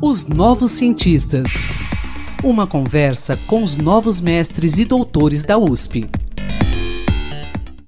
Os Novos Cientistas. Uma conversa com os novos mestres e doutores da USP.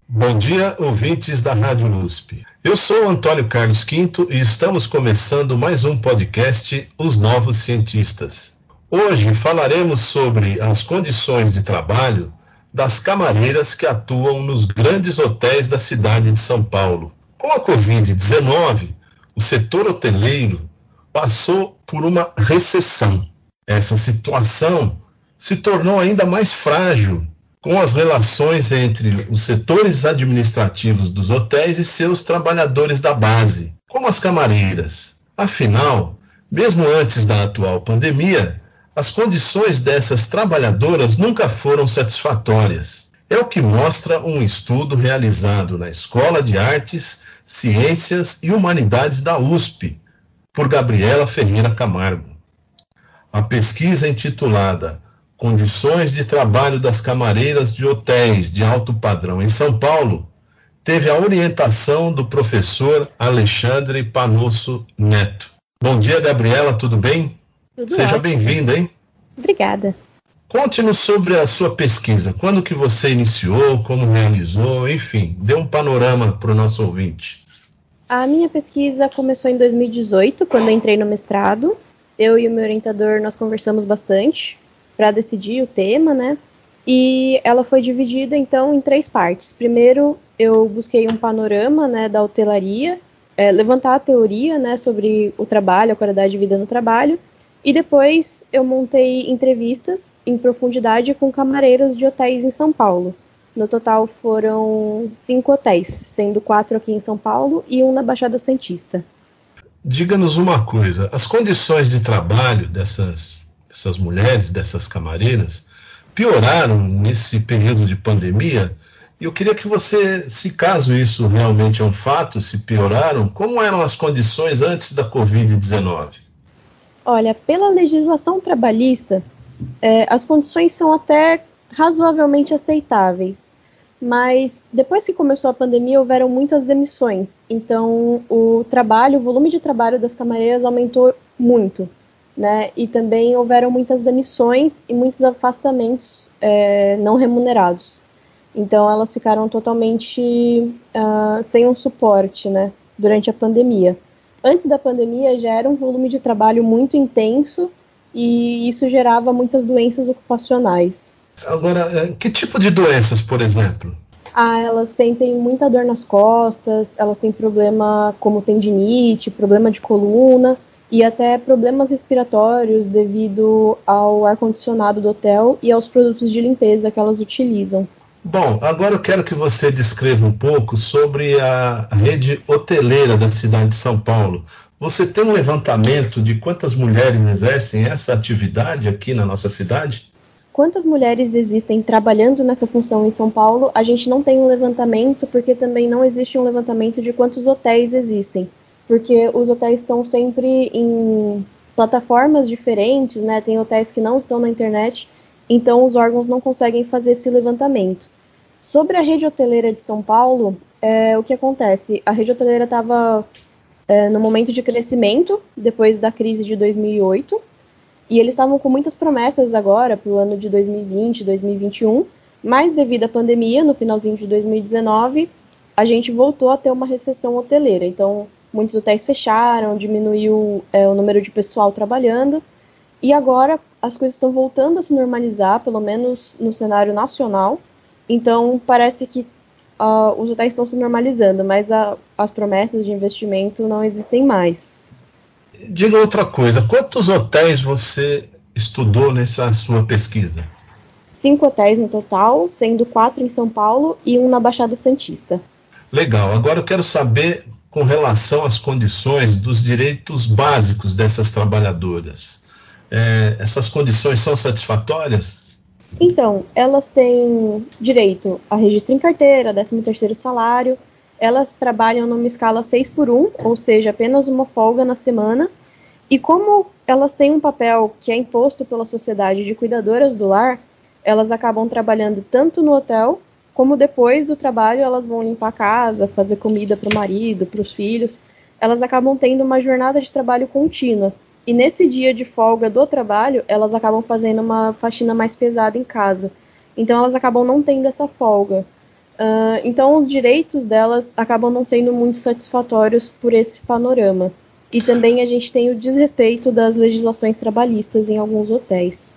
Bom dia, ouvintes da Rádio USP. Eu sou Antônio Carlos Quinto e estamos começando mais um podcast Os Novos Cientistas. Hoje falaremos sobre as condições de trabalho das camareiras que atuam nos grandes hotéis da cidade de São Paulo. Com a Covid-19, o setor hoteleiro passou por uma recessão. Essa situação se tornou ainda mais frágil com as relações entre os setores administrativos dos hotéis e seus trabalhadores da base, como as camareiras. Afinal, mesmo antes da atual pandemia, as condições dessas trabalhadoras nunca foram satisfatórias. É o que mostra um estudo realizado na Escola de Artes, Ciências e Humanidades da USP, por Gabriela Ferreira Camargo. A pesquisa intitulada Condições de Trabalho das Camareiras de Hotéis de Alto Padrão em São Paulo teve a orientação do professor Alexandre Panosso Neto. Bom dia, Gabriela, tudo bem? Tudo Seja bem-vinda, hein? Obrigada. Conte-nos sobre a sua pesquisa. Quando que você iniciou, como realizou, enfim, dê um panorama para o nosso ouvinte. A minha pesquisa começou em 2018, quando entrei no mestrado. Eu e o meu orientador nós conversamos bastante para decidir o tema, né? E ela foi dividida então em três partes. Primeiro, eu busquei um panorama, né, da hotelaria, é, levantar a teoria, né, sobre o trabalho, a qualidade de vida no trabalho. E depois eu montei entrevistas em profundidade com camareiras de hotéis em São Paulo. No total foram cinco hotéis, sendo quatro aqui em São Paulo e um na Baixada Santista. Diga-nos uma coisa: as condições de trabalho dessas, dessas mulheres, dessas camareiras, pioraram nesse período de pandemia? E eu queria que você, se caso isso realmente é um fato, se pioraram, como eram as condições antes da Covid-19? Olha, pela legislação trabalhista, é, as condições são até razoavelmente aceitáveis. Mas depois que começou a pandemia, houveram muitas demissões. Então, o trabalho, o volume de trabalho das camareiras aumentou muito. Né? E também houveram muitas demissões e muitos afastamentos é, não remunerados. Então, elas ficaram totalmente uh, sem um suporte né, durante a pandemia. Antes da pandemia, já era um volume de trabalho muito intenso e isso gerava muitas doenças ocupacionais. Agora, é, que tipo de doenças, por exemplo? Ah, elas sentem muita dor nas costas, elas têm problema como tendinite, problema de coluna e até problemas respiratórios devido ao ar-condicionado do hotel e aos produtos de limpeza que elas utilizam. Bom, agora eu quero que você descreva um pouco sobre a rede hoteleira da cidade de São Paulo. Você tem um levantamento de quantas mulheres exercem essa atividade aqui na nossa cidade? quantas mulheres existem trabalhando nessa função em São Paulo, a gente não tem um levantamento, porque também não existe um levantamento de quantos hotéis existem. Porque os hotéis estão sempre em plataformas diferentes, né? Tem hotéis que não estão na internet, então os órgãos não conseguem fazer esse levantamento. Sobre a rede hoteleira de São Paulo, é, o que acontece? A rede hoteleira estava é, no momento de crescimento, depois da crise de 2008, e eles estavam com muitas promessas agora para o ano de 2020, 2021, mas devido à pandemia, no finalzinho de 2019, a gente voltou a ter uma recessão hoteleira. Então, muitos hotéis fecharam, diminuiu é, o número de pessoal trabalhando, e agora as coisas estão voltando a se normalizar, pelo menos no cenário nacional. Então, parece que uh, os hotéis estão se normalizando, mas a, as promessas de investimento não existem mais diga outra coisa, quantos hotéis você estudou nessa sua pesquisa? Cinco hotéis no total, sendo quatro em São Paulo e um na Baixada Santista. Legal. Agora eu quero saber com relação às condições dos direitos básicos dessas trabalhadoras. É, essas condições são satisfatórias? Então, elas têm direito a registro em carteira, 13 terceiro salário, elas trabalham numa escala 6 por 1, ou seja, apenas uma folga na semana. E como elas têm um papel que é imposto pela sociedade de cuidadoras do lar, elas acabam trabalhando tanto no hotel, como depois do trabalho elas vão limpar a casa, fazer comida para o marido, para os filhos. elas acabam tendo uma jornada de trabalho contínua. E nesse dia de folga do trabalho, elas acabam fazendo uma faxina mais pesada em casa. Então elas acabam não tendo essa folga. Uh, então os direitos delas acabam não sendo muito satisfatórios por esse panorama. E também a gente tem o desrespeito das legislações trabalhistas em alguns hotéis.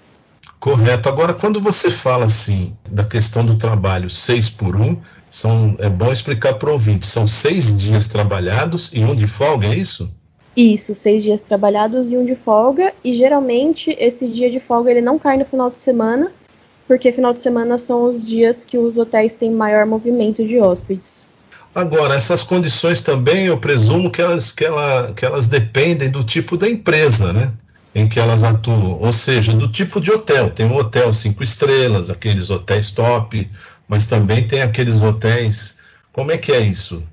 Correto. Agora, quando você fala assim da questão do trabalho seis por um, são, é bom explicar para o ouvinte, são seis dias trabalhados e um de folga, é isso? Isso, seis dias trabalhados e um de folga, e geralmente esse dia de folga ele não cai no final de semana, porque final de semana são os dias que os hotéis têm maior movimento de hóspedes. Agora, essas condições também eu presumo que elas, que, ela, que elas dependem do tipo da empresa, né? em que elas atuam, ou seja, do tipo de hotel. Tem um hotel cinco estrelas, aqueles hotéis top, mas também tem aqueles hotéis. Como é que é isso?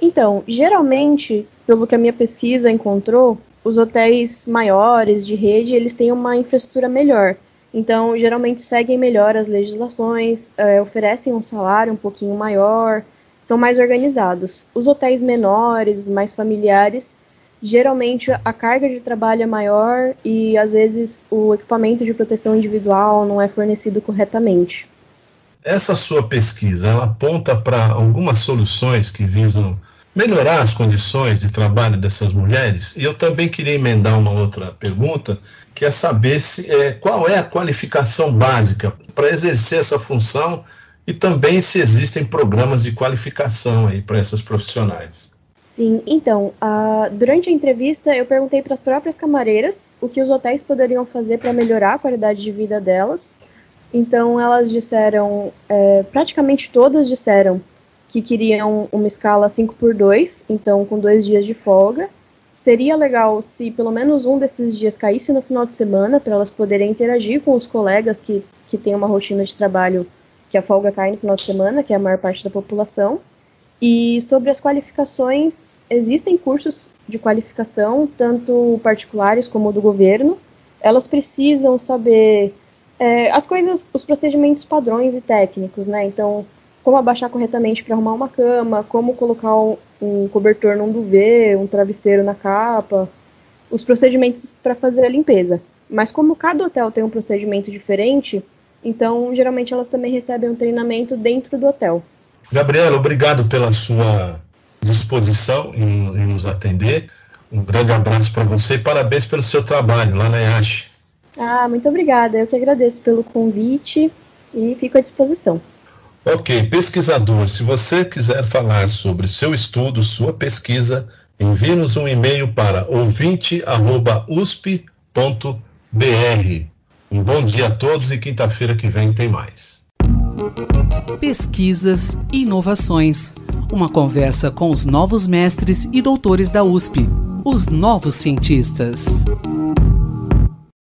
Então, geralmente, pelo que a minha pesquisa encontrou, os hotéis maiores de rede eles têm uma infraestrutura melhor. Então, geralmente seguem melhor as legislações, é, oferecem um salário um pouquinho maior, são mais organizados. Os hotéis menores, mais familiares, geralmente a carga de trabalho é maior e às vezes o equipamento de proteção individual não é fornecido corretamente. Essa sua pesquisa ela aponta para algumas soluções que visam melhorar as condições de trabalho dessas mulheres? E eu também queria emendar uma outra pergunta, que é saber se, é, qual é a qualificação básica para exercer essa função e também se existem programas de qualificação aí para essas profissionais. Sim, então, uh, durante a entrevista eu perguntei para as próprias camareiras o que os hotéis poderiam fazer para melhorar a qualidade de vida delas. Então elas disseram, é, praticamente todas disseram que queriam uma escala 5 por 2, então com dois dias de folga. Seria legal se pelo menos um desses dias caísse no final de semana, para elas poderem interagir com os colegas que, que têm uma rotina de trabalho que a folga cai no final de semana, que é a maior parte da população. E sobre as qualificações, existem cursos de qualificação, tanto particulares como do governo. Elas precisam saber é, as coisas, os procedimentos padrões e técnicos, né? Então, como abaixar corretamente para arrumar uma cama, como colocar um, um cobertor num duvet, um travesseiro na capa, os procedimentos para fazer a limpeza. Mas como cada hotel tem um procedimento diferente, então geralmente elas também recebem um treinamento dentro do hotel. Gabriela, obrigado pela sua disposição em, em nos atender. Um grande abraço para você e parabéns pelo seu trabalho lá na IASH. Ah, muito obrigada. Eu que agradeço pelo convite e fico à disposição. Ok, pesquisador, se você quiser falar sobre seu estudo, sua pesquisa, envie-nos um e-mail para ouvinte.usp.br. Um bom dia a todos e quinta-feira que vem tem mais. Pesquisas e inovações. Uma conversa com os novos mestres e doutores da USP, os novos cientistas.